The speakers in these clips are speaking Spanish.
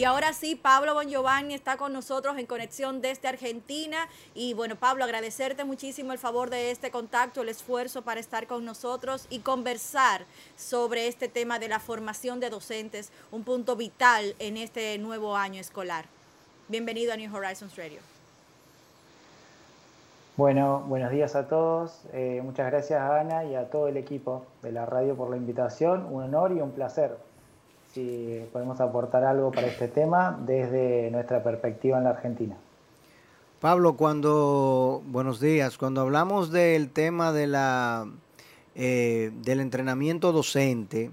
Y ahora sí, Pablo Bon Giovanni está con nosotros en conexión desde Argentina. Y bueno, Pablo, agradecerte muchísimo el favor de este contacto, el esfuerzo para estar con nosotros y conversar sobre este tema de la formación de docentes, un punto vital en este nuevo año escolar. Bienvenido a New Horizons Radio. Bueno, buenos días a todos. Eh, muchas gracias a Ana y a todo el equipo de la radio por la invitación. Un honor y un placer si podemos aportar algo para este tema desde nuestra perspectiva en la Argentina. Pablo, cuando, buenos días, cuando hablamos del tema de la, eh, del entrenamiento docente,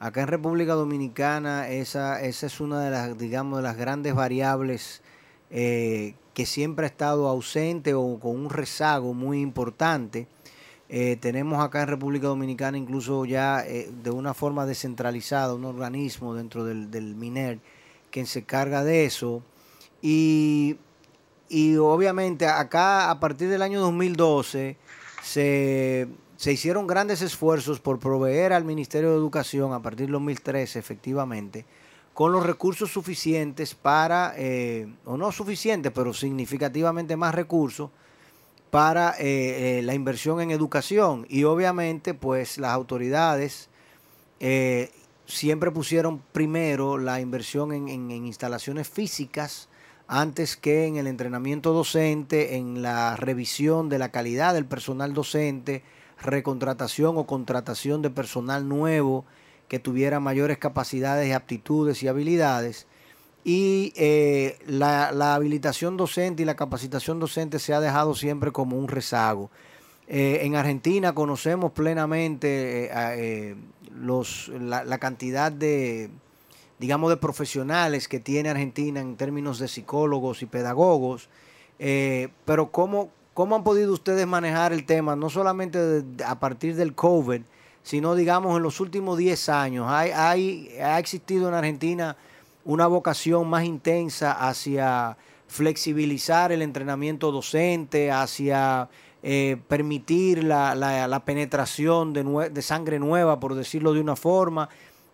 acá en República Dominicana esa, esa es una de las, digamos, de las grandes variables eh, que siempre ha estado ausente o con un rezago muy importante. Eh, tenemos acá en República Dominicana incluso ya eh, de una forma descentralizada un organismo dentro del, MINER que se carga de eso. Y, y, obviamente acá a partir del año 2012 se, se, hicieron grandes esfuerzos por proveer al Ministerio de Educación a partir del 2013 efectivamente con los recursos suficientes para, eh, o no suficientes, pero significativamente más recursos para eh, eh, la inversión en educación. Y obviamente pues las autoridades eh, siempre pusieron primero la inversión en, en, instalaciones físicas antes que en el entrenamiento docente, en la revisión de la calidad del personal docente, recontratación o contratación de personal nuevo que tuviera mayores capacidades, aptitudes y habilidades y eh, la, la, habilitación docente y la capacitación docente se ha dejado siempre como un rezago. Eh, en Argentina conocemos plenamente eh, los, la, cantidad de, digamos, de profesionales que tiene Argentina en términos de psicólogos y pedagogos, pero ¿cómo, ¿cómo han podido ustedes manejar el tema, no solamente a partir del COVID, sino, digamos, en los últimos 10 años? Hay, hay, ha existido en Argentina una vocación más intensa hacia flexibilizar el entrenamiento docente, hacia eh, permitir la, la, la penetración de, de, sangre nueva, por decirlo de una forma,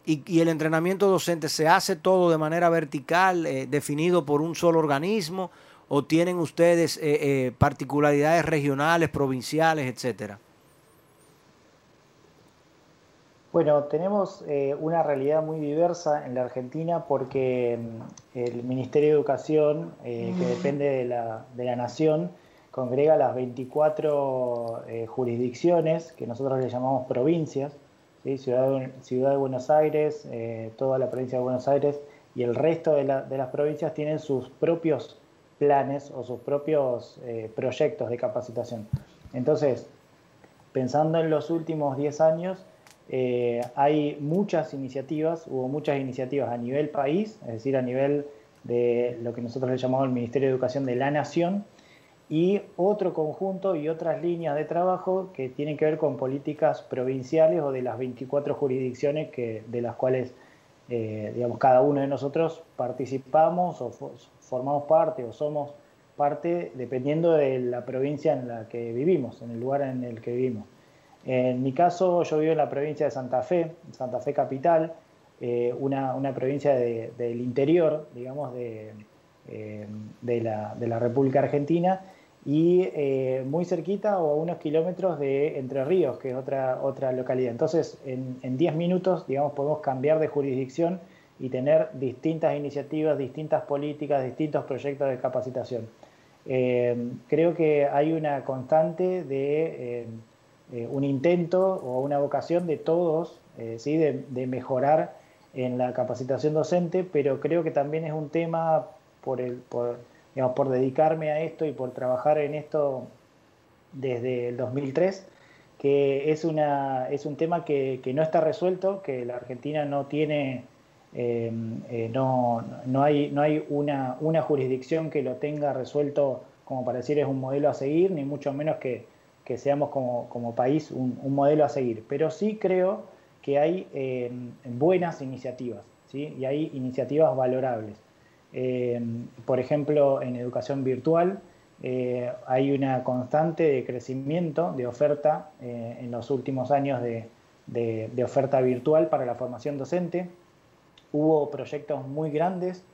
y, el entrenamiento docente se hace todo de manera vertical, eh, definido por un solo organismo, o tienen ustedes eh, particularidades regionales, provinciales, etcétera. Bueno, tenemos eh, una realidad muy diversa en la Argentina porque mm, el Ministerio de Educación, eh, que depende de la, de la, Nación, congrega las 24 eh, jurisdicciones que nosotros le llamamos provincias, ¿sí? Ciudad, de, Ciudad, de, Buenos Aires, toda la provincia de Buenos Aires y el resto de, la, de las provincias tienen sus propios planes o sus propios proyectos de capacitación. Entonces, pensando en los últimos 10 años, eh, hay muchas iniciativas, hubo muchas iniciativas a nivel país, es decir, a nivel de lo que nosotros le llamamos el Ministerio de Educación de la Nación, y otro conjunto y otras líneas de trabajo que tienen que ver con políticas provinciales o de las 24 jurisdicciones que, de las cuales eh, digamos, cada uno de nosotros participamos o formamos parte o somos parte dependiendo de la provincia en la que vivimos, en el lugar en el que vivimos. En mi caso, yo vivo en la provincia de Santa Fe, Santa Fe capital, eh, una, una, provincia de, del interior, digamos, de, eh, de, la, de, la, República Argentina, y eh, muy cerquita o a unos kilómetros de Entre Ríos, que es otra, otra localidad. Entonces, en 10 minutos, digamos, podemos cambiar de jurisdicción y tener distintas iniciativas, distintas políticas, distintos proyectos de capacitación. creo que hay una constante de eh, un intento o una vocación de todos eh, ¿sí? de, mejorar en la capacitación docente, pero creo que también es un tema por, el, por, digamos, por dedicarme a esto y por trabajar en esto desde el 2003, que es, una, es un tema que, no está resuelto, que la Argentina no tiene no, no, hay, no hay una, una jurisdicción que lo tenga resuelto como para decir es un modelo a seguir, ni mucho menos que, que seamos como, como país un, modelo a seguir. Pero sí creo que hay eh, buenas iniciativas, ¿sí? y hay iniciativas valorables. Eh, por ejemplo, en educación virtual eh, hay una constante de crecimiento de oferta en los últimos años de, de, de, oferta virtual para la formación docente. Hubo proyectos muy grandes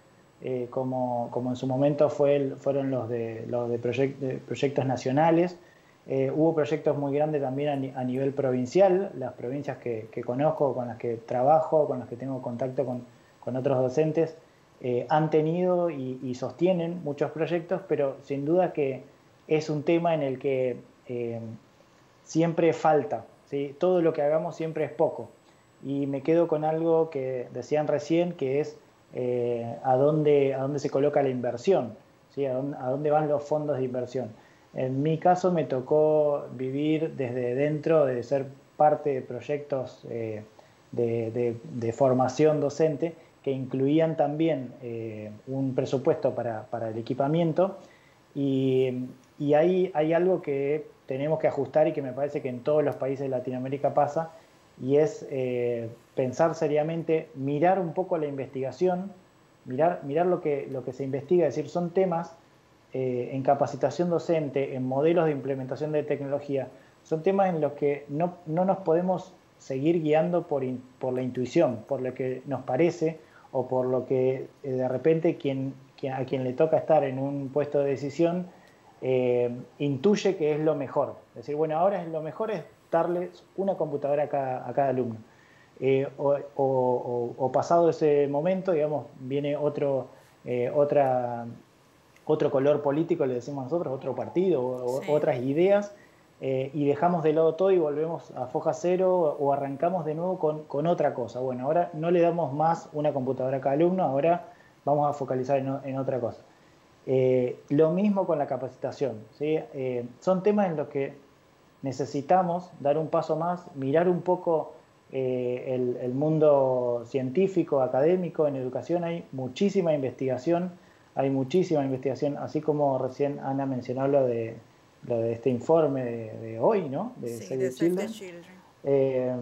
eh, como, como, en su momento fueron los de, los de, proyectos nacionales. Eh, hubo proyectos muy grandes también a, nivel provincial, las provincias que, conozco, con las que trabajo, con las que tengo contacto con, otros docentes, eh, han tenido y, y, sostienen muchos proyectos, pero sin duda que es un tema en el que eh, siempre falta, ¿sí? todo lo que hagamos siempre es poco. Y me quedo con algo que decían recién, que es a, dónde, a dónde se coloca la inversión, ¿sí? a, dónde, a dónde van los fondos de inversión. En mi caso me tocó vivir desde dentro, de ser parte de proyectos eh, de, formación docente que incluían también eh, un presupuesto para, el equipamiento. Y, y, ahí hay algo que tenemos que ajustar y que me parece que en todos los países de Latinoamérica pasa y es eh, pensar seriamente, mirar un poco la investigación, mirar, mirar lo, que, lo que se investiga, es decir, son temas eh, en capacitación docente, en modelos de implementación de tecnología, son temas en los que no, no nos podemos seguir guiando por, por, la intuición, por lo que nos parece o por lo que eh, de repente quien, quien, a quien le toca estar en un puesto de decisión eh, intuye que es lo mejor. Es decir, bueno, ahora lo mejor es darles una computadora a cada, a cada alumno. O, o, pasado ese momento, digamos, viene otro, otra, otro color político, le decimos nosotros, otro partido, o, sí. otras ideas, eh, y dejamos de lado todo y volvemos a foja cero o arrancamos de nuevo con, con, otra cosa. Bueno, ahora no le damos más una computadora a cada alumno, ahora vamos a focalizar en, en otra cosa. Eh, lo mismo con la capacitación. ¿sí? Eh, son temas en los que necesitamos dar un paso más, mirar un poco el, el, mundo científico, académico, en educación hay muchísima investigación, hay muchísima investigación, así como recién Ana mencionó lo de, lo de este informe de, de hoy, ¿no? De sí, Save the Children. Children. Eh,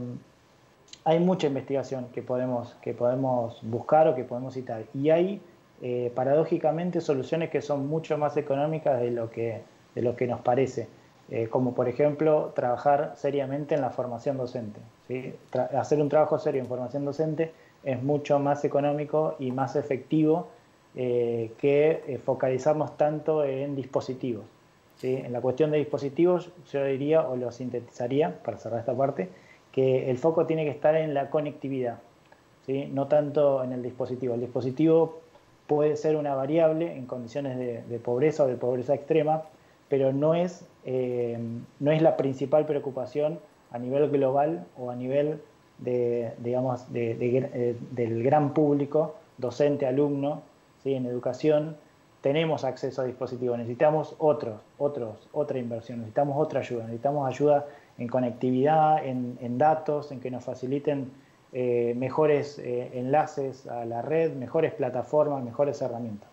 hay mucha investigación que podemos, que podemos buscar o que podemos citar. Y hay, eh, paradójicamente, soluciones que son mucho más económicas de lo que, de lo que nos parece eh, como por ejemplo trabajar seriamente en la formación docente. ¿sí? hacer un trabajo serio en formación docente es mucho más económico y más efectivo eh, que eh, focalizarnos tanto en dispositivos. ¿sí? En la cuestión de dispositivos yo diría, o lo sintetizaría, para cerrar esta parte, que el foco tiene que estar en la conectividad, ¿sí? no tanto en el dispositivo. El dispositivo puede ser una variable en condiciones de, pobreza o de pobreza extrema, pero no es, eh, no es la principal preocupación a nivel global o a nivel de, digamos, eh, del gran público, docente, alumno, en educación, tenemos acceso a dispositivos, necesitamos otros, otros, otra inversión, necesitamos otra ayuda, necesitamos ayuda en conectividad, en, en datos, en que nos faciliten eh, mejores eh, enlaces a la red, mejores plataformas, mejores herramientas.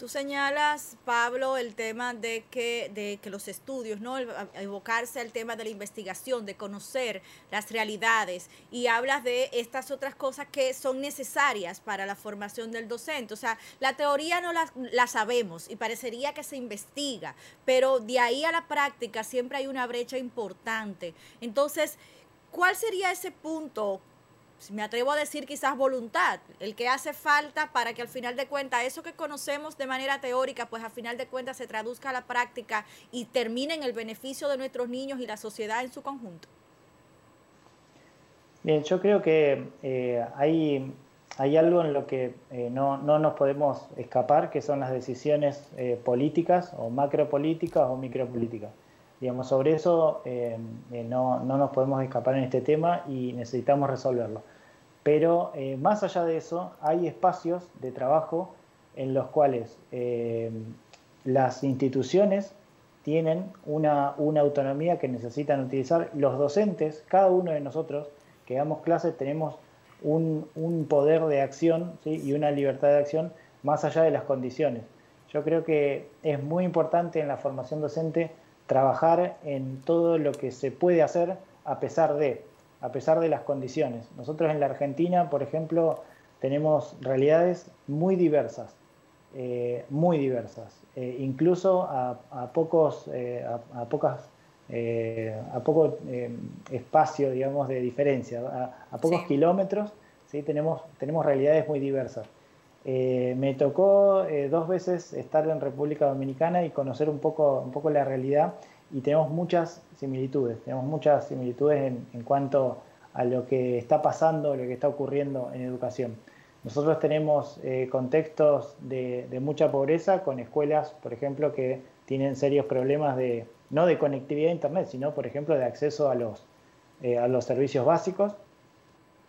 Tú señalas, Pablo, el tema de que, de que los estudios, ¿no? evocarse al tema de la investigación, de conocer las realidades, y hablas de estas otras cosas que son necesarias para la formación del docente. O sea, la teoría no la, la sabemos y parecería que se investiga, pero de ahí a la práctica siempre hay una brecha importante. Entonces, ¿cuál sería ese punto me atrevo a decir quizás voluntad, el que hace falta para que al final de cuentas eso que conocemos de manera teórica, pues al final de cuentas se traduzca a la práctica y termine en el beneficio de nuestros niños y la sociedad en su conjunto? Bien, yo creo que eh, hay, hay algo en lo que eh, no, no, nos podemos escapar, que son las decisiones eh, políticas o macropolíticas o micropolíticas. Digamos, sobre eso no, no, nos podemos escapar en este tema y necesitamos resolverlo. Pero eh, más allá de eso, hay espacios de trabajo en los cuales eh, las instituciones tienen una, una, autonomía que necesitan utilizar. Los docentes, cada uno de nosotros que damos clases, tenemos un, poder de acción y una libertad de acción más allá de las condiciones. Yo creo que es muy importante en la formación docente trabajar en todo lo que se puede hacer a pesar de, a pesar de las condiciones. Nosotros en la Argentina, por ejemplo, tenemos realidades muy diversas, eh, muy diversas, eh, incluso a, pocos, eh, a, pocas, a poco espacio, digamos, de diferencia, a, pocos kilómetros, ¿sí? tenemos, tenemos realidades muy diversas. me tocó dos veces estar en República Dominicana y conocer un poco, un poco la realidad y tenemos muchas similitudes, tenemos muchas similitudes en, en cuanto a lo que está pasando, lo que está ocurriendo en educación. Nosotros tenemos eh, contextos de, mucha pobreza con escuelas, por ejemplo, que tienen serios problemas de, no de conectividad a Internet, sino, por ejemplo, de acceso a los, eh, a los servicios básicos.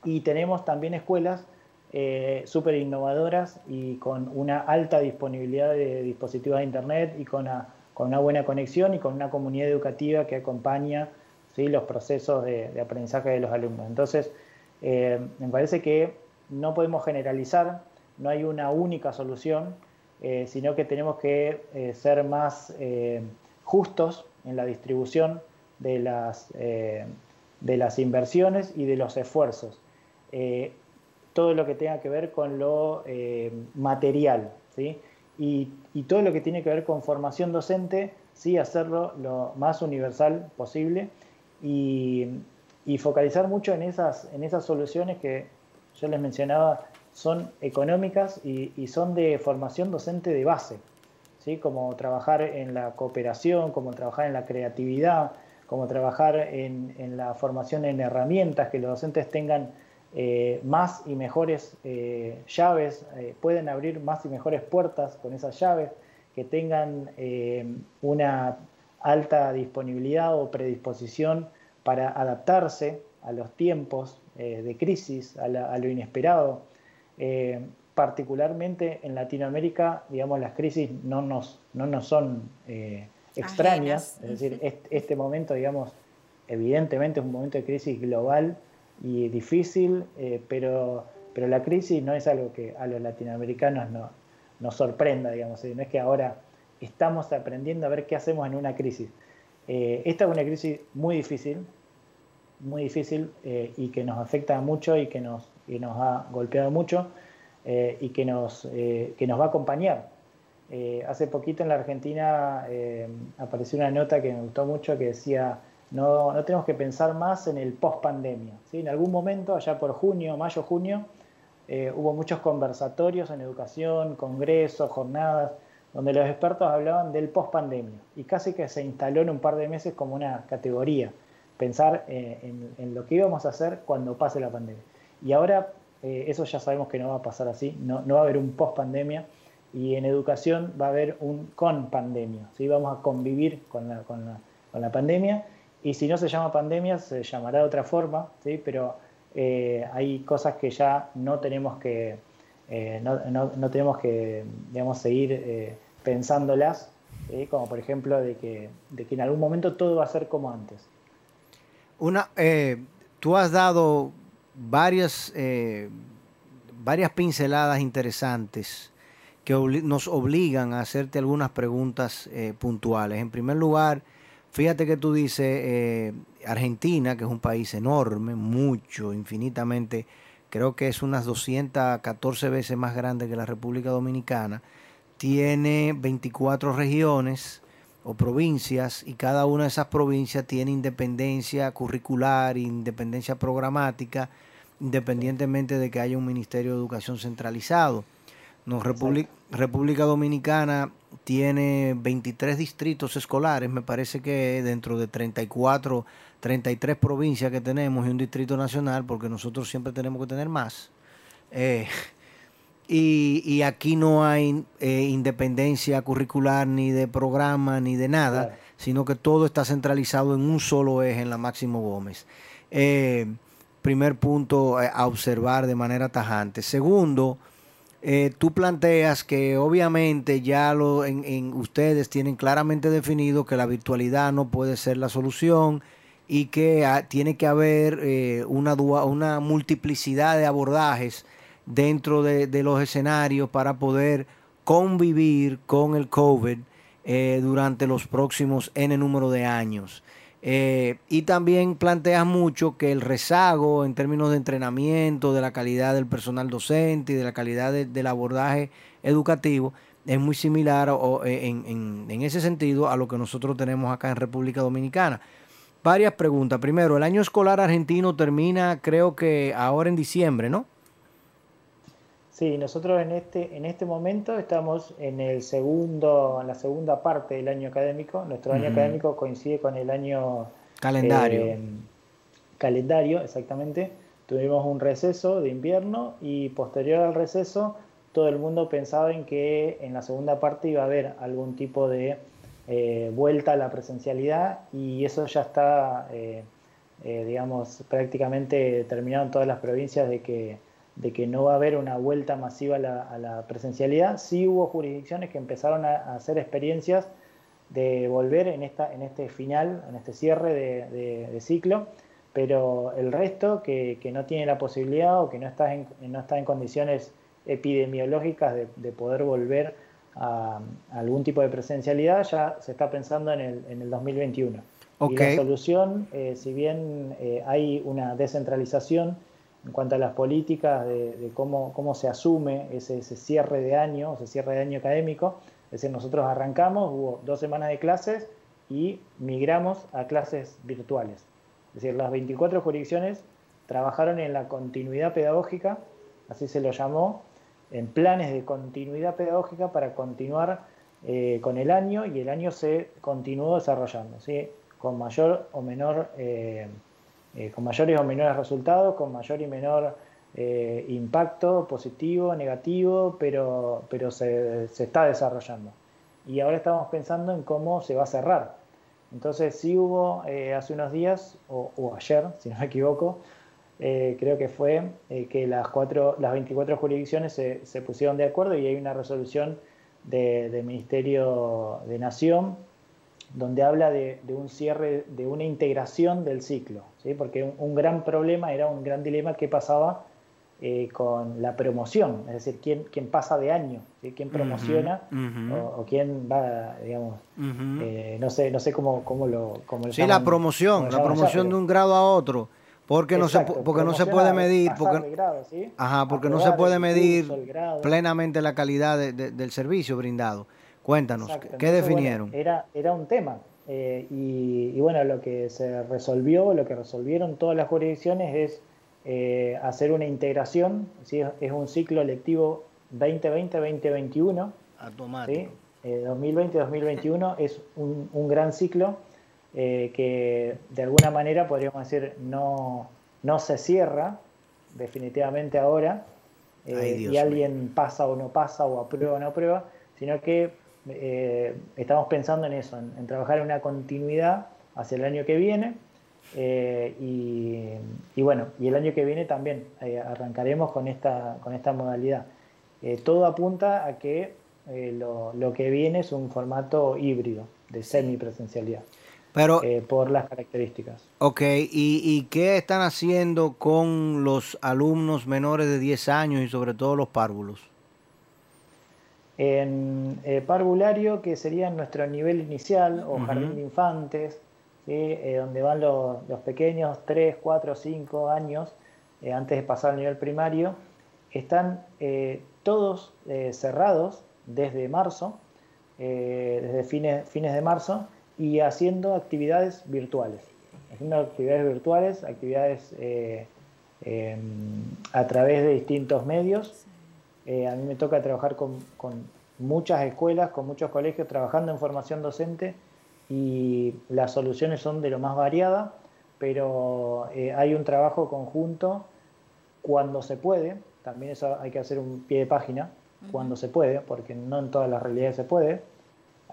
Y tenemos también escuelas eh, súper innovadoras y con una alta disponibilidad de dispositivos de Internet y con una, con una buena conexión y con una comunidad educativa que acompaña ¿sí? los procesos de, aprendizaje de los alumnos. Entonces, me parece que no podemos generalizar, no hay una única solución, eh, sino que tenemos que eh, ser más eh, justos en la distribución de las, de las inversiones y de los esfuerzos. todo lo que tenga que ver con lo material, ¿sí? Y, todo lo que tiene que ver con formación docente, sí hacerlo lo más universal posible y, focalizar mucho en esas, en esas soluciones que yo les mencionaba, son económicas y, son de formación docente de base, ¿sí? como trabajar en la cooperación, como trabajar en la creatividad, como trabajar en, la formación en herramientas, que los docentes tengan eh, más y mejores eh, llaves, eh, pueden abrir más y mejores puertas con esas llaves, que tengan una alta disponibilidad o predisposición para adaptarse a los tiempos de crisis, a, lo inesperado. Particularmente en Latinoamérica, digamos, las crisis no nos, no nos son extrañas, es decir, este, momento, digamos, evidentemente es un momento de crisis global y difícil, pero, pero la crisis no es algo que a los latinoamericanos no, nos sorprenda, digamos, no es que ahora estamos aprendiendo a ver qué hacemos en una crisis. esta es una crisis muy difícil, muy difícil eh, y que nos afecta mucho y que nos, nos ha golpeado mucho eh, y que nos, eh, que nos va a acompañar. hace poquito en la Argentina apareció una nota que me gustó mucho que decía, no, no tenemos que pensar más en el post-pandemia. ¿sí? En algún momento, allá por junio, mayo, junio, hubo muchos conversatorios en educación, congresos, jornadas, donde los expertos hablaban del post-pandemia y casi que se instaló en un par de meses como una categoría pensar eh, en, lo que íbamos a hacer cuando pase la pandemia. Y ahora eh, eso ya sabemos que no va a pasar así, no, va a haber un post pandemia y en educación va a haber un con pandemia, ¿sí? vamos a convivir con la, con la, pandemia y si no se llama pandemia se llamará de otra forma, ¿sí? pero eh, hay cosas que ya no tenemos que, no, tenemos que digamos, seguir pensándolas, como por ejemplo de que, de que en algún momento todo va a ser como antes. Una, eh, tú has dado varias, eh, varias pinceladas interesantes que nos obligan a hacerte algunas preguntas eh, puntuales. En primer lugar, fíjate que tú dices Argentina, que es un país enorme, mucho, infinitamente, creo que es unas 214 veces más grande que la República Dominicana, tiene 24 regiones, o provincias y cada una de esas provincias tiene independencia curricular, independencia programática, independientemente de que haya un Ministerio de Educación centralizado. No, República Dominicana tiene 23 distritos escolares, me parece que dentro de 34, 33 provincias que tenemos y un distrito nacional, porque nosotros siempre tenemos que tener más. Eh, y, aquí no hay eh, independencia curricular ni de programa ni de nada, sino que todo está centralizado en un solo eje en la Máximo Gómez. Eh, primer punto a observar de manera tajante. Segundo, tú planteas que obviamente ya lo, en, ustedes tienen claramente definido que la virtualidad no puede ser la solución y que ah, tiene que haber eh, una, una multiplicidad de abordajes dentro de, los escenarios para poder convivir con el COVID eh, durante los próximos N número de años. Eh, y también plantea mucho que el rezago en términos de entrenamiento, de la calidad del personal docente y de la calidad del abordaje educativo es muy similar o, en, en, ese sentido a lo que nosotros tenemos acá en República Dominicana. Varias preguntas. Primero, el año escolar argentino termina creo que ahora en diciembre, ¿no? Sí, nosotros en este, en este momento estamos en el segundo, en la segunda parte del año académico. Nuestro año académico coincide con el año calendario. Eh, calendario, exactamente. Tuvimos un receso de invierno y posterior al receso todo el mundo pensaba en que en la segunda parte iba a haber algún tipo de eh, vuelta a la presencialidad y eso ya está, eh, digamos, prácticamente terminado en todas las provincias de que de que no va a haber una vuelta masiva a la, presencialidad. Sí hubo jurisdicciones que empezaron a, hacer experiencias de volver en, esta, en este final, en este cierre de, ciclo, pero el resto que, no tiene la posibilidad o que no está en, no está en condiciones epidemiológicas de, poder volver a, algún tipo de presencialidad, ya se está pensando en el, en el 2021. Y la solución, eh, si bien eh, hay una descentralización, en cuanto a las políticas de, cómo, se asume ese, cierre de año, ese cierre de año académico. Es decir, nosotros arrancamos, hubo dos semanas de clases y migramos a clases virtuales. Es decir, las 24 jurisdicciones trabajaron en la continuidad pedagógica, así se lo llamó, en planes de continuidad pedagógica para continuar eh, con el año y el año se continuó desarrollando, ¿sí? con mayor o menor... Eh, eh, con mayores o menores resultados, con mayor y menor eh, impacto positivo, negativo, pero, pero se, está desarrollando. Y ahora estamos pensando en cómo se va a cerrar. Entonces sí hubo eh, hace unos días, o, ayer, si no me equivoco, creo que fue que las, cuatro, las 24 jurisdicciones se, pusieron de acuerdo y hay una resolución del Ministerio de Nación donde habla de, un cierre, de una integración del ciclo, ¿sí? porque un, gran problema era un gran dilema que pasaba eh, con la promoción, es decir, quién, quién pasa de año, quién promociona O, quién va, digamos, eh, no sé, no sé cómo, cómo lo... Cómo sí, la promoción, la promoción de un grado a otro. Porque no se porque no se puede medir porque ajá porque no se puede medir plenamente la calidad del servicio brindado Cuéntanos, ¿qué definieron? era, era un tema. Eh, y, bueno, lo que se resolvió, lo que resolvieron todas las jurisdicciones es eh, hacer una integración, ¿sí? es un ciclo lectivo 2020-2021. Automático. 2020-2021 eh, es un, un, gran ciclo que de alguna manera podríamos decir no, no se cierra definitivamente ahora y alguien pasa o no pasa o aprueba o no aprueba, sino que eh, estamos pensando en eso, en, trabajar en una continuidad hacia el año que viene. Eh, y, bueno, y el año que viene también eh, arrancaremos con esta, con esta modalidad. todo apunta a que lo, lo, que viene es un formato híbrido de semipresencialidad. Pero, por las características. Ok, ¿Y, ¿Y qué están haciendo con los alumnos menores de 10 años y sobre todo los párvulos? En eh, parvulario, que sería nuestro nivel inicial, o jardín de infantes, eh, donde van los, pequeños 3, 4, 5 años, eh, antes de pasar al nivel primario, están todos cerrados desde marzo, desde fines, fines de marzo, y haciendo actividades virtuales. Haciendo actividades virtuales, actividades em, a través de distintos medios eh, a mí me toca trabajar con, muchas escuelas, con muchos colegios, trabajando en formación docente y las soluciones son de lo más variada, pero eh, hay un trabajo conjunto cuando se puede, también eso hay que hacer un pie de página, cuando se puede, porque no en todas las realidades se puede.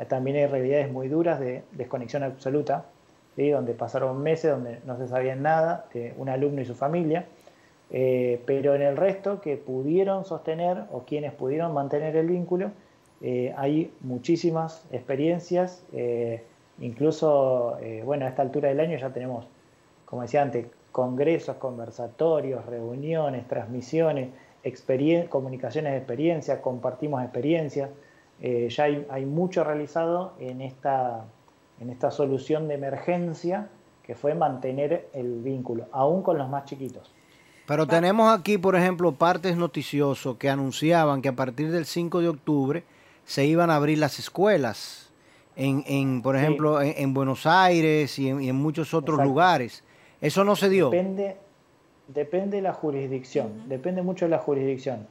También hay realidades muy duras de desconexión absoluta, donde pasaron meses, donde no se sabía nada de un alumno y su familia eh, pero en el resto que pudieron sostener o quienes pudieron mantener el vínculo, eh, hay muchísimas experiencias, eh, incluso, bueno, a esta altura del año ya tenemos como decía antes, congresos, conversatorios, reuniones, transmisiones, comunicaciones de experiencia, compartimos experiencias. Ya hay, mucho realizado en esta, en esta solución de emergencia que fue mantener el vínculo, aún con los más chiquitos. Pero tenemos aquí, por ejemplo, partes noticiosos que anunciaban que a partir del 5 de octubre se iban a abrir las escuelas, en, en por ejemplo, en, Buenos Aires y en, muchos otros lugares. ¿Eso no se dio? Depende, depende de la jurisdicción, depende mucho de la jurisdicción.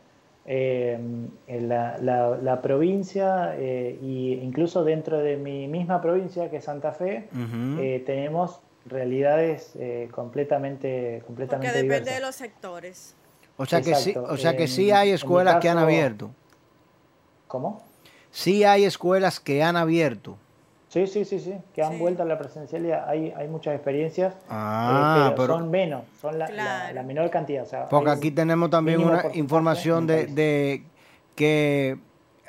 Eh, en la, la, provincia e incluso dentro de mi misma provincia, que es Santa Fe, eh, tenemos realidades eh, completamente, completamente Porque depende de los sectores. O sea que sí, o sea que sí hay escuelas que han abierto. ¿Cómo? Sí hay escuelas que han abierto. Sí, sí, sí, sí, que han vuelto a la presencialidad. Hay, hay muchas experiencias, ah, pero, son menos, son la, la, menor cantidad. porque aquí tenemos también una información de, de, que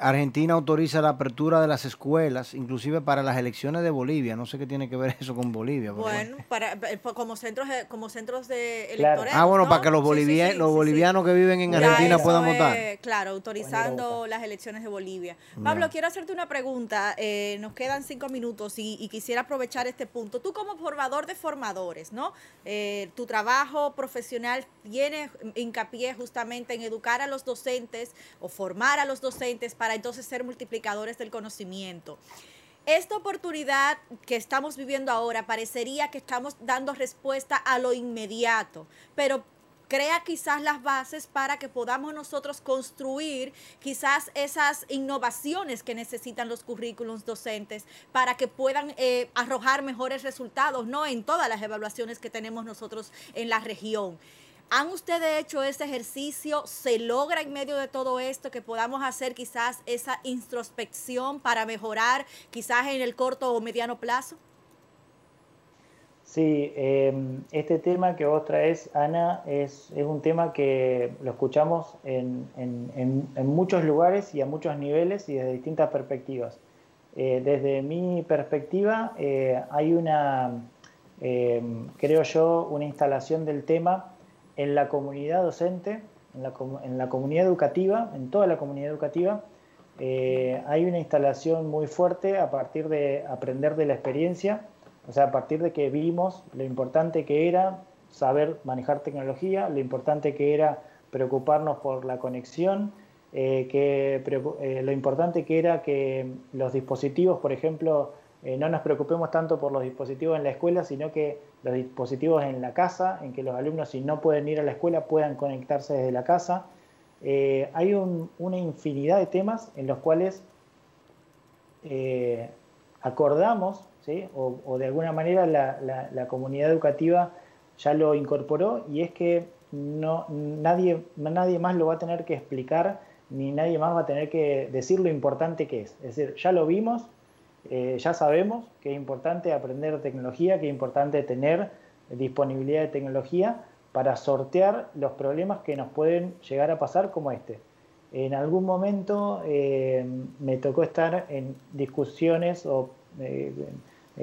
Argentina autoriza la apertura de las escuelas, inclusive para las elecciones de Bolivia. No sé qué tiene que ver eso con Bolivia. Bueno, para, eh, como centros de, como centros de electorales. Ah, bueno, para que los, bolivianos, los bolivianos que viven en Argentina puedan votar. claro, autorizando las elecciones de Bolivia. Pablo, quiero hacerte una pregunta. Eh, nos quedan cinco minutos y, quisiera aprovechar este punto. Tú como formador de formadores, ¿no? Eh, tu trabajo profesional tiene hincapié justamente en educar a los docentes o formar a los docentes para entonces ser multiplicadores del conocimiento. Esta oportunidad que estamos viviendo ahora parecería que estamos dando respuesta a lo inmediato, pero crea quizás las bases para que podamos nosotros construir quizás esas innovaciones que necesitan los currículums docentes para que puedan eh, arrojar mejores resultados, ¿no? En todas las evaluaciones que tenemos nosotros en la región. ¿Han ustedes hecho ese ejercicio? ¿Se logra en medio de todo esto que podamos hacer quizás esa introspección para mejorar quizás en el corto o mediano plazo? Sí, em, este tema que vos traes, Ana, es, un tema que lo escuchamos en, muchos lugares y a muchos niveles y desde distintas perspectivas. Eh, desde mi perspectiva, eh, hay una, em, creo yo, una instalación del tema en la comunidad docente, en la, comunidad educativa, en toda la comunidad educativa, eh, hay una instalación muy fuerte a partir de aprender de la experiencia, o sea, a partir de que vimos lo importante que era saber manejar tecnología, lo importante que era preocuparnos por la conexión, eh, que, eh, lo importante que era que los dispositivos, por ejemplo, no nos preocupemos tanto por los dispositivos en la escuela, sino que los dispositivos en la casa, en que los alumnos si no pueden ir a la escuela puedan conectarse desde la casa. Eh, hay una infinidad de temas en los cuales eh, acordamos, o, de alguna manera la, comunidad educativa ya lo incorporó, y es que no, nadie, nadie más lo va a tener que explicar, ni nadie más va a tener que decir lo importante que es. Es decir, ya lo vimos, eh, ya sabemos que es importante aprender tecnología, que es importante tener disponibilidad de tecnología para sortear los problemas que nos pueden llegar a pasar como este. En algún momento eh, me tocó estar en discusiones o eh,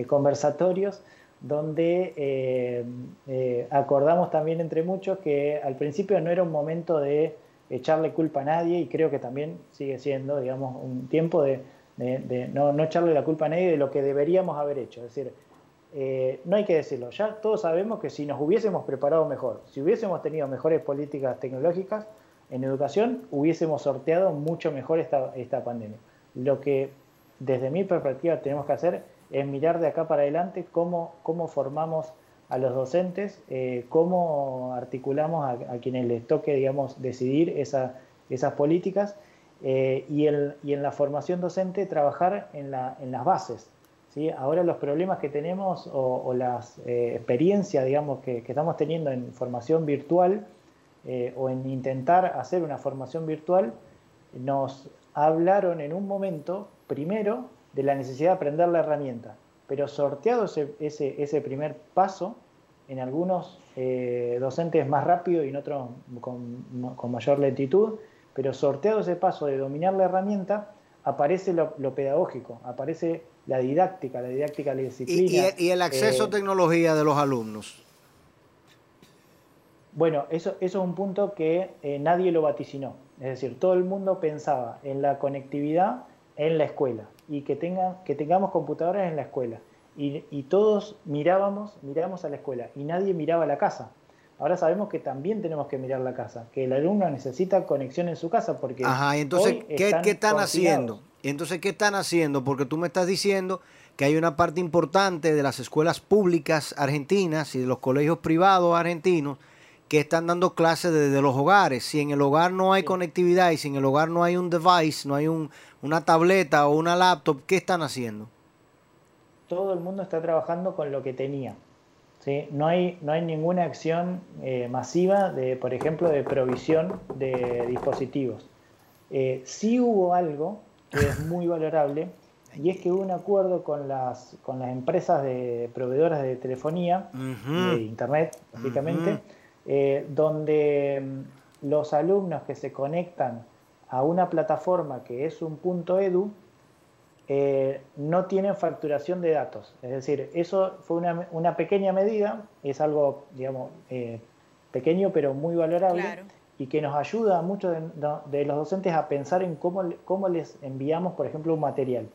conversatorios donde acordamos también entre muchos que al principio no era un momento de echarle culpa a nadie y creo que también sigue siendo, digamos, un tiempo de de, no, no, echarle la culpa a nadie de lo que deberíamos haber hecho. Es decir, eh, no hay que decirlo, ya todos sabemos que si nos hubiésemos preparado mejor, si hubiésemos tenido mejores políticas tecnológicas en educación, hubiésemos sorteado mucho mejor esta, esta pandemia. Lo que desde mi perspectiva tenemos que hacer es mirar de acá para adelante cómo, cómo formamos a los docentes, eh, cómo articulamos a, a, quienes les toque, digamos, decidir esa, esas políticas eh, y, en la formación docente trabajar en, las bases. Ahora los problemas que tenemos o, las eh, experiencias digamos, que, estamos teniendo en formación virtual eh, o en intentar hacer una formación virtual, nos hablaron en un momento, primero, de la necesidad de aprender la herramienta, pero sorteado ese, primer paso, en algunos docentes más rápido y en otros con mayor lentitud, pero sorteado ese paso de dominar la herramienta, aparece lo, pedagógico, aparece la didáctica, la didáctica de la disciplina. Y, el acceso a eh, tecnología de los alumnos. Bueno, eso, eso es un punto que eh, nadie lo vaticinó. Es decir, todo el mundo pensaba en la conectividad en la escuela y que, tenga, que tengamos computadoras en la escuela. Y, y, todos mirábamos, mirábamos a la escuela y nadie miraba a la casa. Ahora sabemos que también tenemos que mirar la casa, que el alumno necesita conexión en su casa porque... Ajá, entonces, ¿qué están, ¿qué están haciendo? Entonces, ¿qué están haciendo? Porque tú me estás diciendo que hay una parte importante de las escuelas públicas argentinas y de los colegios privados argentinos que están dando clases desde los hogares. Si en el hogar no hay conectividad y si en el hogar no hay un device, no hay un, una tableta o una laptop, ¿qué están haciendo? Todo el mundo está trabajando con lo que tenía. ¿Sí? No, hay, no hay ninguna acción eh, masiva, de, por ejemplo, de provisión de dispositivos. Eh, sí hubo algo que es muy valorable y es que hubo un acuerdo con las, con las empresas de proveedoras de telefonía, de internet, básicamente, eh, donde mm, los alumnos que se conectan a una plataforma que es un punto edu, eh, no tienen facturación de datos. Es decir, eso fue una, una pequeña medida, es algo, digamos, eh, pequeño pero muy valorable y que nos ayuda a muchos de, de, los docentes a pensar en cómo, cómo les enviamos, por ejemplo, un material.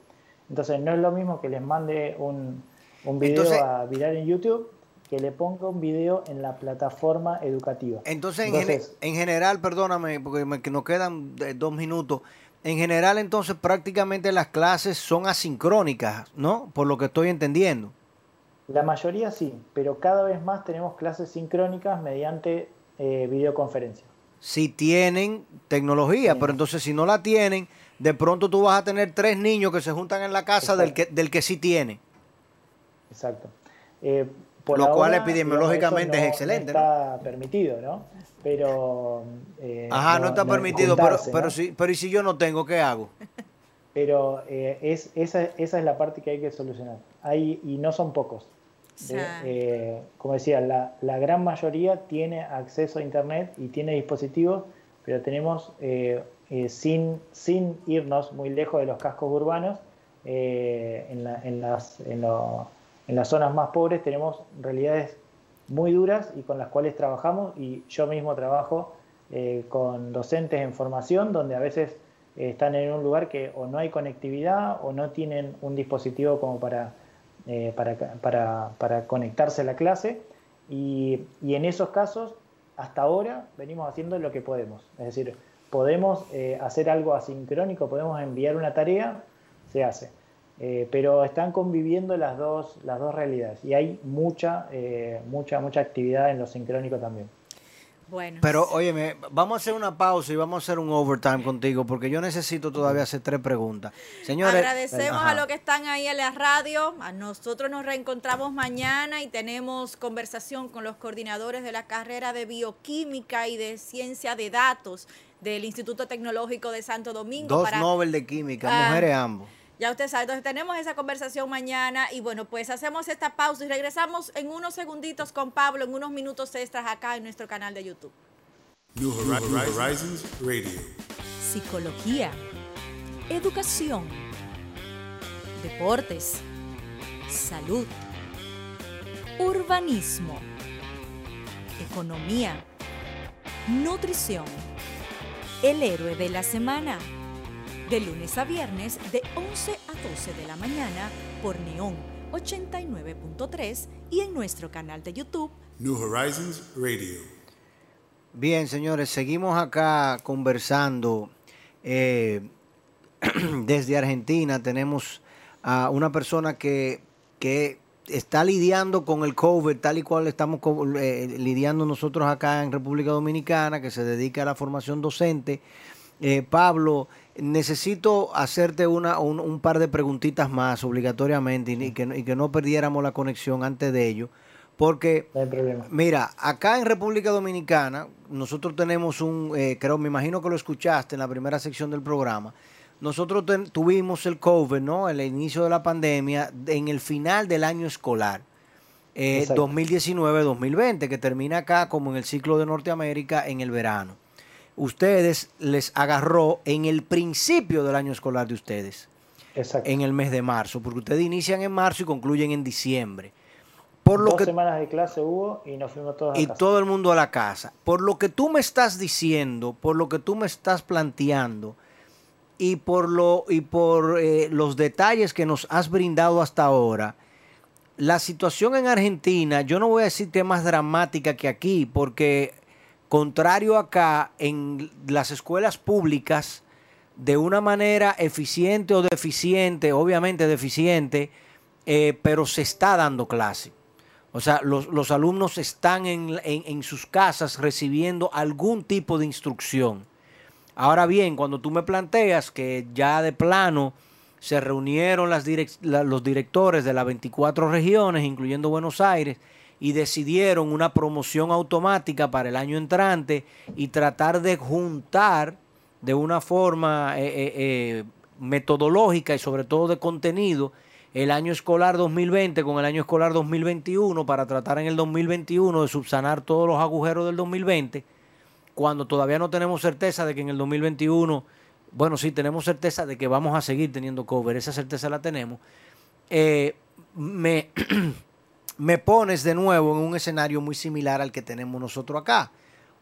Entonces, no es lo mismo que les mande un, un video Entonces, a virar en YouTube que le ponga un video en la plataforma educativa. Entonces, entonces en, en, general, perdóname, porque me, que nos quedan dos minutos. En general, entonces, prácticamente las clases son asincrónicas, ¿no? Por lo que estoy entendiendo. La mayoría sí, pero cada vez más tenemos clases sincrónicas mediante eh, videoconferencia. Si tienen tecnología, sí. pero entonces si no la tienen, de pronto tú vas a tener tres niños que se juntan en la casa del que, del que sí tiene. Exacto. Eh, por lo cual epidemiológicamente no, es excelente. Está ¿no? permitido, ¿no? Pero. Eh, Ajá, no, no está permitido, pero, pero, si, pero ¿y si yo no tengo, qué hago? Pero eh, es, esa, esa es la parte que hay que solucionar. Hay, y no son pocos. Eh, como decía, la, la, gran mayoría tiene acceso a Internet y tiene dispositivos, pero tenemos, eh, sin, sin irnos muy lejos de los cascos urbanos, en, la, en, las, en, lo, en las zonas más pobres tenemos realidades muy duras y con las cuales trabajamos y yo mismo trabajo eh, con docentes en formación donde a veces eh, están en un lugar que o no hay conectividad o no tienen un dispositivo como para, eh, para, para, para, conectarse a la clase. Y, y, en esos casos hasta ahora venimos haciendo lo que podemos, es decir, podemos eh, hacer algo asincrónico, podemos enviar una tarea, se hace eh, pero están conviviendo las dos, las dos realidades y hay mucha, eh, mucha, mucha actividad en lo sincrónico también. Bueno. Pero óyeme, vamos a hacer una pausa y vamos a hacer un overtime contigo porque yo necesito todavía hacer tres preguntas. Señores, agradecemos ajá. a los que están ahí en la radio. A nosotros nos reencontramos mañana y tenemos conversación con los coordinadores de la carrera de bioquímica y de ciencia de datos del Instituto Tecnológico de Santo Domingo. Dos para, Nobel de Química, ah, mujeres ambos. Ya usted sabe, entonces tenemos esa conversación mañana y bueno, pues hacemos esta pausa y regresamos en unos segunditos con Pablo, en unos minutos extras acá en nuestro canal de YouTube. New Horizons Radio. Psicología, educación, deportes, salud, urbanismo, economía, nutrición, el héroe de la semana de lunes a viernes de 11 a 12 de la mañana por Neón 89.3 y en nuestro canal de YouTube New Horizons Radio. Bien, señores, seguimos acá conversando. Eh, desde Argentina tenemos a una persona que, que está lidiando con el COVID tal y cual estamos eh, lidiando nosotros acá en República Dominicana, que se dedica a la formación docente. Eh, Pablo, necesito hacerte una, un, un, par de preguntitas más obligatoriamente y, y, que, y, que, no perdiéramos la conexión antes de ello. Porque, no mira, acá en República Dominicana, nosotros tenemos un, eh, creo, me imagino que lo escuchaste en la primera sección del programa, nosotros ten, tuvimos el COVID, ¿no? El inicio de la pandemia en el final del año escolar. Eh, 2019-2020, que termina acá como en el ciclo de Norteamérica en el verano ustedes les agarró en el principio del año escolar de ustedes. Exacto. En el mes de marzo, porque ustedes inician en marzo y concluyen en diciembre. por lo Dos que semanas de clase hubo y nos fuimos todos a y casa. todo el mundo a la casa. Por lo que tú me estás diciendo, por lo que tú me estás planteando y por lo y por eh, los detalles que nos has brindado hasta ahora, la situación en Argentina, yo no voy a decir que es más dramática que aquí, porque contrario acá en las escuelas públicas de una manera eficiente o deficiente, obviamente deficiente, eh, pero se está dando clase. O sea, los, alumnos están en, sus casas recibiendo algún tipo de instrucción. Ahora bien, cuando tú me planteas que ya de plano se reunieron los directores de las 24 regiones, incluyendo Buenos Aires, y decidieron una promoción automática para el año entrante y tratar de juntar de una forma eh, eh, eh, metodológica y sobre todo de contenido el año escolar 2020 con el año escolar 2021 para tratar en el 2021 de subsanar todos los agujeros del 2020 cuando todavía no tenemos certeza de que en el 2021, bueno, sí, tenemos certeza de que vamos a seguir teniendo cover, esa certeza la tenemos, me, me pones de nuevo en un escenario muy similar al que tenemos nosotros acá.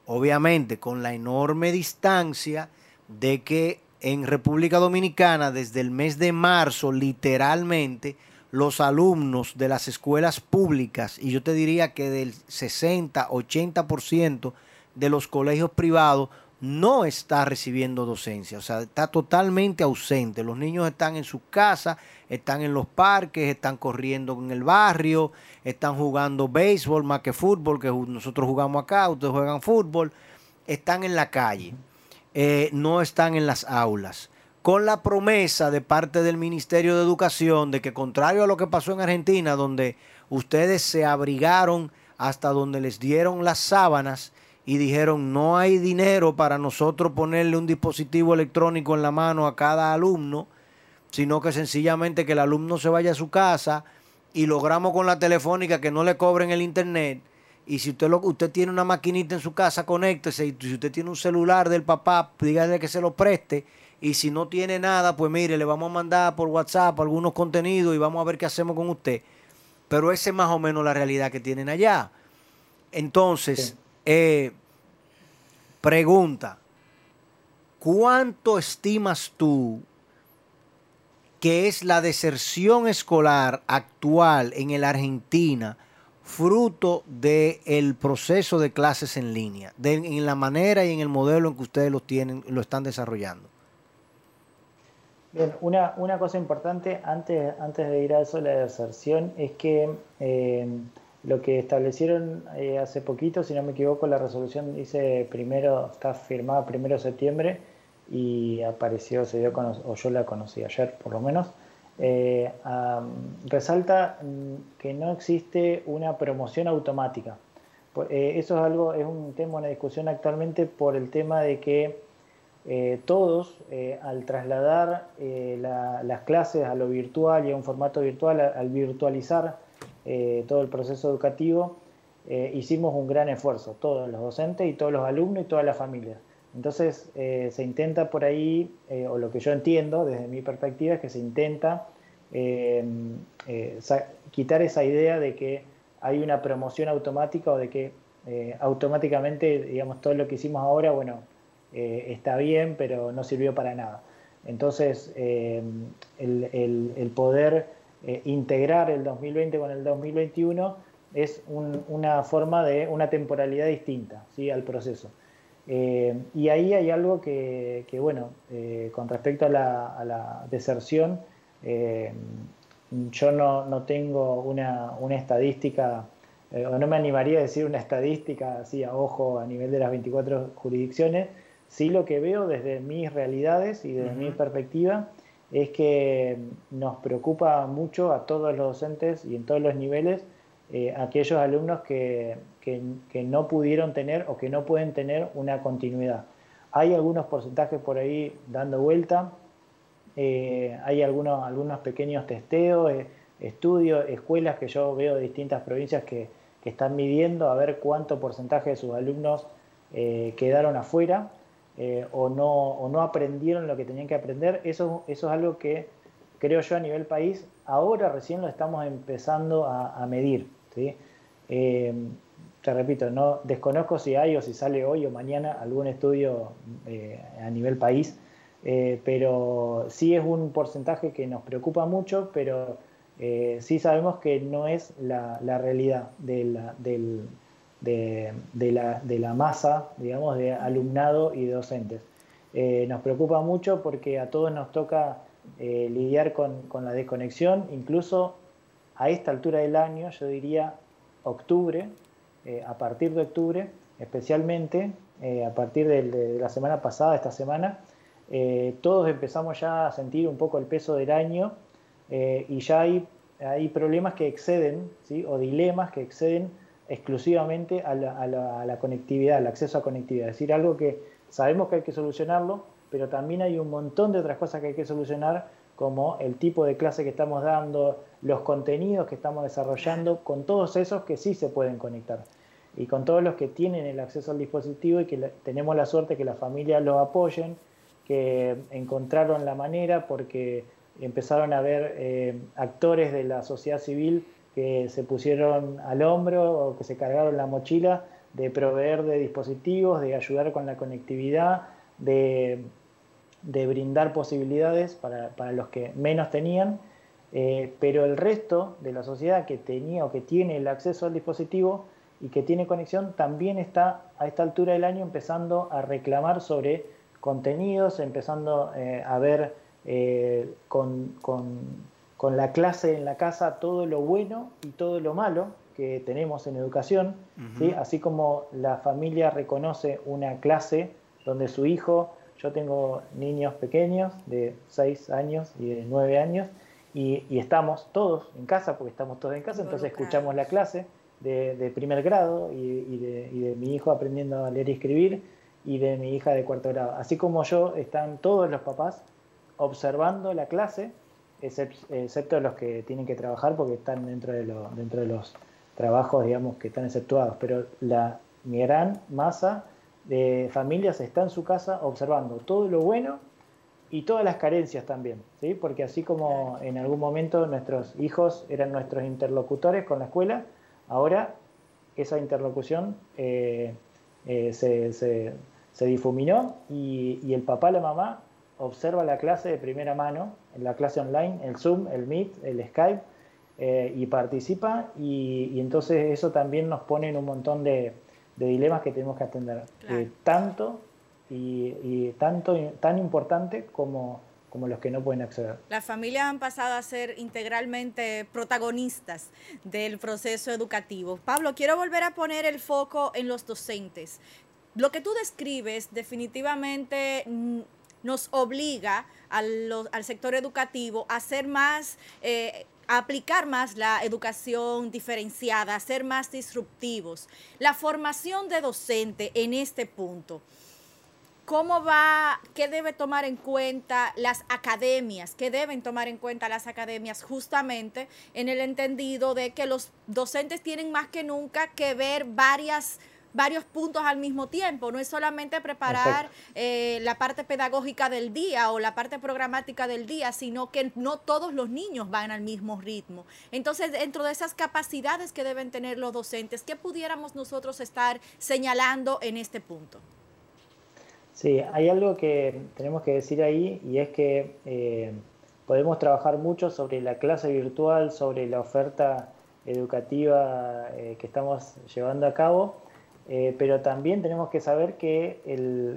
Obviamente, con la enorme distancia de que en República Dominicana, desde el mes de marzo, literalmente, los alumnos de las escuelas públicas, y yo te diría que del 60, 80% de los colegios privados, no está recibiendo docencia, o sea, está totalmente ausente. Los niños están en sus casas, están en los parques, están corriendo en el barrio, están jugando béisbol más que fútbol, que nosotros jugamos acá, ustedes juegan fútbol, están en la calle, eh, no están en las aulas. Con la promesa de parte del Ministerio de Educación de que contrario a lo que pasó en Argentina, donde ustedes se abrigaron hasta donde les dieron las sábanas, y dijeron no hay dinero para nosotros ponerle un dispositivo electrónico en la mano a cada alumno, sino que sencillamente que el alumno se vaya a su casa y logramos con la telefónica que no le cobren el internet. Y si usted lo, usted tiene una maquinita en su casa, conéctese. Y si usted tiene un celular del papá, dígale que se lo preste. Y si no tiene nada, pues mire, le vamos a mandar por WhatsApp algunos contenidos y vamos a ver qué hacemos con usted. Pero esa es más o menos la realidad que tienen allá. Entonces. Eh, pregunta, ¿cuánto estimas tú que es la deserción escolar actual en la Argentina fruto del proceso de clases en línea, en la manera y en el modelo en que ustedes lo tienen, lo están desarrollando? Bien, una, una cosa importante antes, antes de ir a eso, la deserción, es que eh, lo que establecieron eh, hace poquito, si no me equivoco, la resolución dice primero, está firmada primero de septiembre y apareció, se dio, o yo la conocí ayer por lo menos, eh, resalta mm, que no existe una promoción automática. Eh, eso es algo, es un tema, una discusión actualmente por el tema de que todos, al trasladar la- las clases a lo virtual y a un formato virtual, al virtualizar eh, todo el proceso educativo, eh, hicimos un gran esfuerzo, todos los docentes y todos los alumnos y todas las familias. Entonces eh, se intenta por ahí, o lo que yo entiendo desde mi perspectiva, es que se intenta quitar esa idea de que hay una promoción automática o de que automáticamente, digamos, todo lo que hicimos ahora, bueno, está bien, pero no sirvió para nada. Entonces, el- el poder eh, integrar el 2020 con el 2021 es un- una forma de una temporalidad distinta ¿sí? al proceso. Eh, y ahí hay algo que, que, bueno, eh, con respecto a la, a la deserción, yo no, no tengo una, una estadística, o no me animaría a decir una estadística así a ojo a nivel de las 24 jurisdicciones, sí lo que veo desde mis realidades y desde mi perspectiva es que nos preocupa mucho a todos los docentes y en todos los niveles eh, aquellos alumnos que, que- no pudieron tener o que no pueden tener una continuidad. Hay algunos porcentajes por ahí dando vuelta, eh, hay algunos, algunos pequeños testeos, eh, estudios, escuelas que yo veo de distintas provincias que, que están midiendo a ver cuánto porcentaje de sus alumnos quedaron afuera eh, o, no, o no aprendieron lo que tenían que aprender. Eso, eso es algo que creo yo a nivel país, ahora recién lo estamos empezando a, medir. ¿sí? Eh, te repito, no desconozco si hay o si sale hoy o mañana algún estudio eh, a nivel país, pero sí es un porcentaje que nos preocupa mucho, pero sí sabemos que no es la, realidad de la, de, la, de la masa, digamos, de alumnado y de docentes. nos preocupa mucho porque a todos nos toca lidiar con, con la desconexión, incluso a esta altura del año, yo diría octubre, eh, a partir de octubre, especialmente eh, a partir de, la semana pasada, esta semana, eh, todos empezamos ya a sentir un poco el peso del año y ya hay, hay problemas que exceden, ¿sí? o dilemas que exceden exclusivamente a la, a, la, a la, conectividad, al acceso a conectividad. Es decir, algo que sabemos que hay que solucionarlo, pero también hay un montón de otras cosas que hay que solucionar como el tipo de clase que estamos dando, los contenidos que estamos desarrollando, con todos esos que sí se pueden conectar. Y con todos los que tienen el acceso al dispositivo y que tenemos la suerte que las familias lo apoyen, que encontraron la manera porque empezaron a ver eh, actores de la sociedad civil que se pusieron al hombro o que se cargaron la mochila de proveer de dispositivos, de ayudar con la conectividad, de de brindar posibilidades para, los que menos tenían, eh, pero el resto de la sociedad que tenía o que tiene el acceso al dispositivo y que tiene conexión también está a esta altura del año empezando a reclamar sobre contenidos, empezando eh, a ver eh, con, la clase en la casa todo lo bueno y todo lo malo que tenemos en educación, así como la familia reconoce una clase donde su hijo yo tengo niños pequeños de 6 años y de 9 años y, estamos todos en casa, porque estamos todos en casa, entonces escuchamos la clase de, primer grado y, de, mi hijo aprendiendo a leer y escribir y de mi hija de cuarto grado. Así como yo, están todos los papás observando la clase, excepto los que tienen que trabajar porque están dentro de, dentro de los trabajos, digamos, que están exceptuados. Pero la, gran masa de familias está en su casa observando todo lo bueno y todas las carencias también, ¿sí? porque así como en algún momento nuestros hijos eran nuestros interlocutores con la escuela, ahora esa interlocución eh, eh, se, difuminó y, el papá, la mamá observa la clase de primera mano, la clase online, el Zoom, el Meet, el Skype, eh, y participa y, entonces eso también nos pone en un montón de, de dilemas que tenemos que atender. Eh, tanto y, tanto tan importante como, como los que no pueden acceder. Las familias han pasado a ser integralmente protagonistas del proceso educativo. Pablo, quiero volver a poner el foco en los docentes. Lo que tú describes definitivamente mm, nos obliga al, sector educativo a ser más... Eh, aplicar más la educación diferenciada, a ser más disruptivos. La formación de docente en este punto. ¿Cómo va, qué debe tomar en cuenta las academias, qué deben tomar en cuenta las academias justamente en el entendido de que los docentes tienen más que nunca que ver varias varios puntos al mismo tiempo. No es solamente preparar eh, la parte pedagógica del día o la parte programática del día, sino que no todos los niños van al mismo ritmo. Entonces, dentro de esas capacidades que deben tener los docentes, ¿qué pudiéramos nosotros estar señalando en este punto? Sí, hay algo que tenemos que decir ahí y es que eh, podemos trabajar mucho sobre la clase virtual, sobre la oferta educativa eh, que estamos llevando a cabo, eh, pero también tenemos que saber que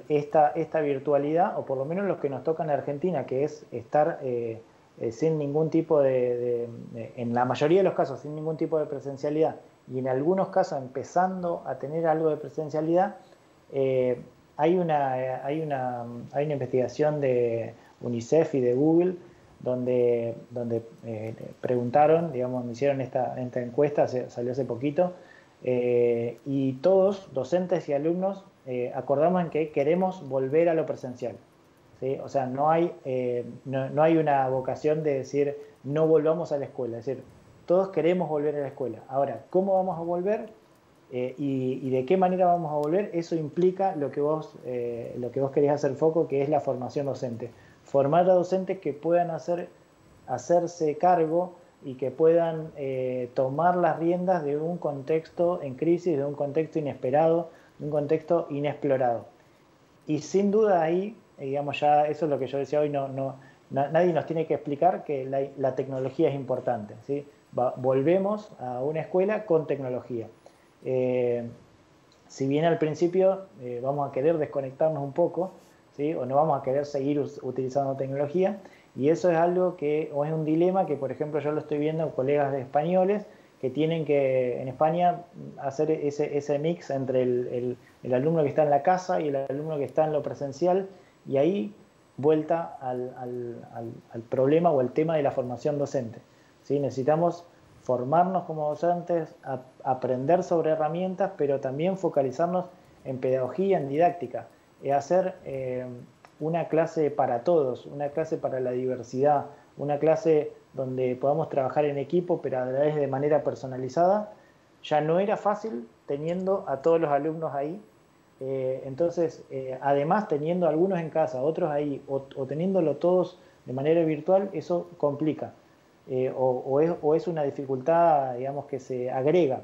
esta, virtualidad, o por lo menos lo que nos toca en Argentina, que es estar eh, eh, sin ningún tipo de, en la mayoría de los casos, sin ningún tipo de presencialidad, y en algunos casos empezando a tener algo de presencialidad, hay, una, hay, una, hay una investigación de UNICEF y de Google donde, donde preguntaron, digamos, me hicieron esta, esta encuesta, salió hace poquito, eh, y todos, docentes y alumnos, eh, acordamos en que queremos volver a lo presencial. O sea, no hay, eh, no, hay una vocación de decir no volvamos a la escuela. Es decir, todos queremos volver a la escuela. Ahora, ¿cómo vamos a volver? y, de qué manera vamos a volver? Eso implica lo que vos, lo que vos querés hacer foco, que es la formación docente. Formar a docentes que puedan hacer, hacerse cargo y que puedan eh, tomar las riendas de un contexto en crisis, de un contexto inesperado, de un contexto inexplorado. Y sin duda ahí, eh, digamos ya, eso es lo que yo decía hoy, no, no, nadie nos tiene que explicar que la, tecnología es importante. ¿sí? volvemos a una escuela con tecnología. Eh, si bien al principio vamos a querer desconectarnos un poco, ¿sí? o no vamos a querer seguir utilizando tecnología, y eso es algo que, o es un dilema que, por ejemplo, yo lo estoy viendo con colegas de españoles que tienen que, en España, hacer ese, ese mix entre el, el, alumno que está en la casa y el alumno que está en lo presencial, y ahí vuelta al, al, al, problema o el tema de la formación docente. ¿sí? Necesitamos formarnos como docentes, aprender sobre herramientas, pero también focalizarnos en pedagogía, en didáctica, y hacer... Eh, una clase para todos, una clase para la diversidad, una clase donde podamos trabajar en equipo, pero a vez de manera personalizada, ya no era fácil teniendo a todos los alumnos ahí. Eh, entonces, eh, además teniendo algunos en casa, otros ahí, o, teniéndolo todos de manera virtual, eso complica. Eh, o, es, o, es, una dificultad, digamos, que se agrega.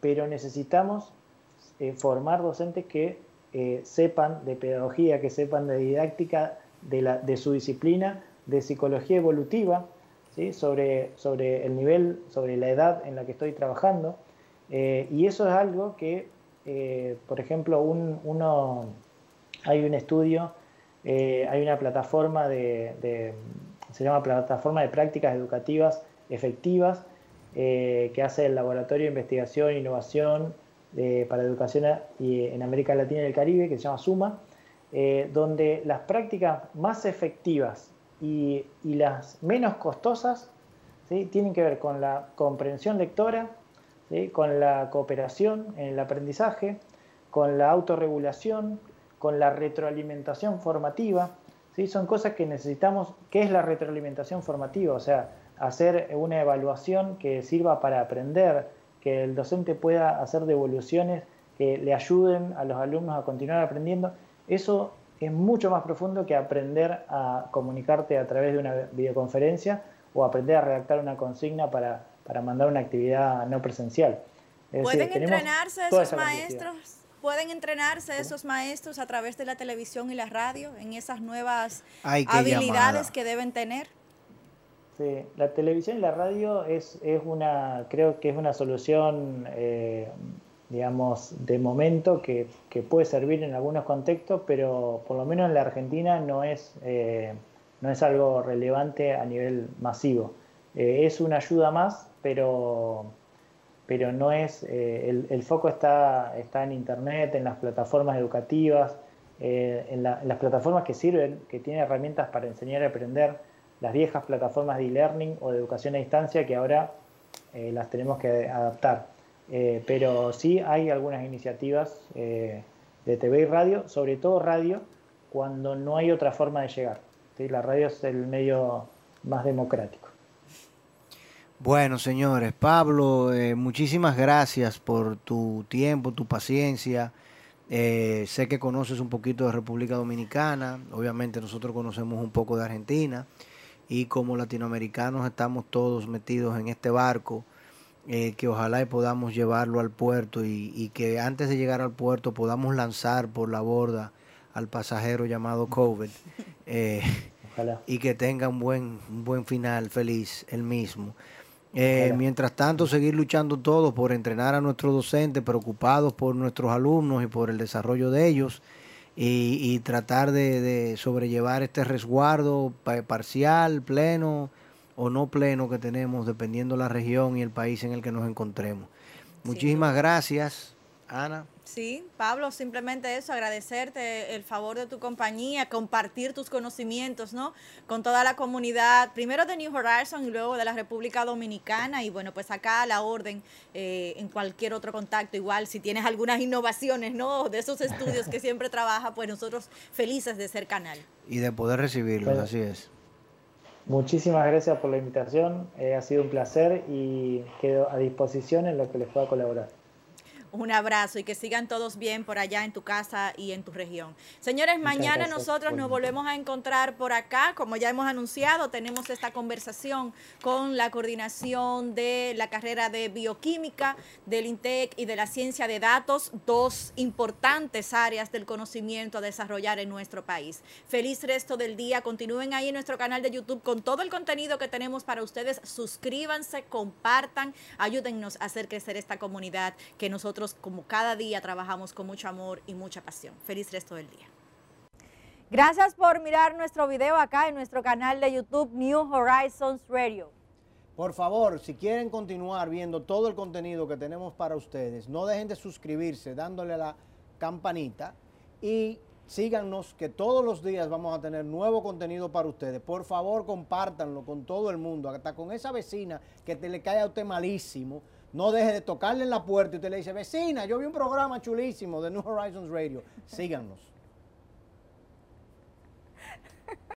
Pero necesitamos formar docentes que eh, sepan de pedagogía, que sepan de didáctica, de, la, de su disciplina, de psicología evolutiva, ¿sí? sobre, sobre el nivel, sobre la edad en la que estoy trabajando. Eh, y eso es algo que, eh, por ejemplo, un, uno, hay un estudio, hay una plataforma de, se llama Plataforma de Prácticas Educativas Efectivas, que hace el Laboratorio de Investigación e Innovación para educación en América Latina y el Caribe, que se llama SUMA, eh, donde las prácticas más efectivas y, las menos costosas tienen que ver con la comprensión lectora, con la cooperación en el aprendizaje, con la autorregulación, con la retroalimentación formativa. ¿sí? Son cosas que necesitamos. ¿Qué es la retroalimentación formativa? O sea, hacer una evaluación que sirva para aprender, que el docente pueda hacer devoluciones que le ayuden a los alumnos a continuar aprendiendo, eso es mucho más profundo que aprender a comunicarte a través de una videoconferencia o aprender a redactar una consigna para, mandar una actividad no presencial. ¿Pueden entrenarse esos maestros? ¿Pueden entrenarse esos maestros a través de la televisión y la radio en esas nuevas habilidades que deben tener? Sí, la televisión y la radio es, es una, creo que es una solución, eh, digamos, de momento que, puede servir en algunos contextos, pero por lo menos en la Argentina no es, eh, no es algo relevante a nivel masivo. Eh, es una ayuda más, pero, pero no es, el, el, foco está, está en Internet, en las plataformas educativas, en, en las plataformas que sirven, que tienen herramientas para enseñar y aprender las viejas plataformas de e-learning o de educación a distancia que ahora eh, las tenemos que adaptar. Eh, pero sí hay algunas iniciativas eh, de TV y radio, sobre todo radio, cuando no hay otra forma de llegar. La radio es el medio más democrático. Bueno, señores, Pablo, muchísimas gracias por tu tiempo, tu paciencia. sé que conoces un poquito de República Dominicana, obviamente nosotros conocemos un poco de Argentina y como latinoamericanos estamos todos metidos en este barco, eh, que ojalá podamos llevarlo al puerto y, que antes de llegar al puerto podamos lanzar por la borda al pasajero llamado COVID eh, y que tenga un buen, un buen final feliz el mismo. Eh, mientras tanto, seguir luchando todos por entrenar a nuestros docentes, preocupados por nuestros alumnos y por el desarrollo de ellos y, tratar de, sobrellevar este resguardo parcial, pleno o no pleno que tenemos, dependiendo la región y el país en el que nos encontremos. Muchísimas gracias, Ana. Sí, Pablo, simplemente eso, agradecerte el favor de tu compañía, compartir tus conocimientos, ¿no? Con toda la comunidad, primero de New Horizons y luego de la República Dominicana. Y bueno, pues acá a la orden eh, en cualquier otro contacto, igual si tienes algunas innovaciones, ¿no? De esos estudios que siempre trabaja, pues nosotros felices de ser canal. Y de poder recibirlos, así es. Muchísimas gracias por la invitación, eh, ha sido un placer y quedo a disposición en lo que les pueda colaborar. Un abrazo y que sigan todos bien por allá en tu casa y en tu región. Señores, Muchas mañana gracias. nosotros nos volvemos a encontrar por acá. Como ya hemos anunciado, tenemos esta conversación con la coordinación de la carrera de bioquímica, del INTEC y de la ciencia de datos, dos importantes áreas del conocimiento a desarrollar en nuestro país. Feliz resto del día. Continúen ahí en nuestro canal de YouTube con todo el contenido que tenemos para ustedes. Suscríbanse, compartan, ayúdennos a hacer crecer esta comunidad que nosotros como cada día trabajamos con mucho amor y mucha pasión. Feliz resto del día. Gracias por mirar nuestro video acá en nuestro canal de YouTube New Horizons Radio. Por favor, si quieren continuar viendo todo el contenido que tenemos para ustedes, no dejen de suscribirse dándole a la campanita y síganos que todos los días vamos a tener nuevo contenido para ustedes. Por favor, compártanlo con todo el mundo, hasta con esa vecina que te le cae a usted malísimo. No deje de tocarle en la puerta y usted le dice, vecina, yo vi un programa chulísimo de New Horizons Radio. Síganos.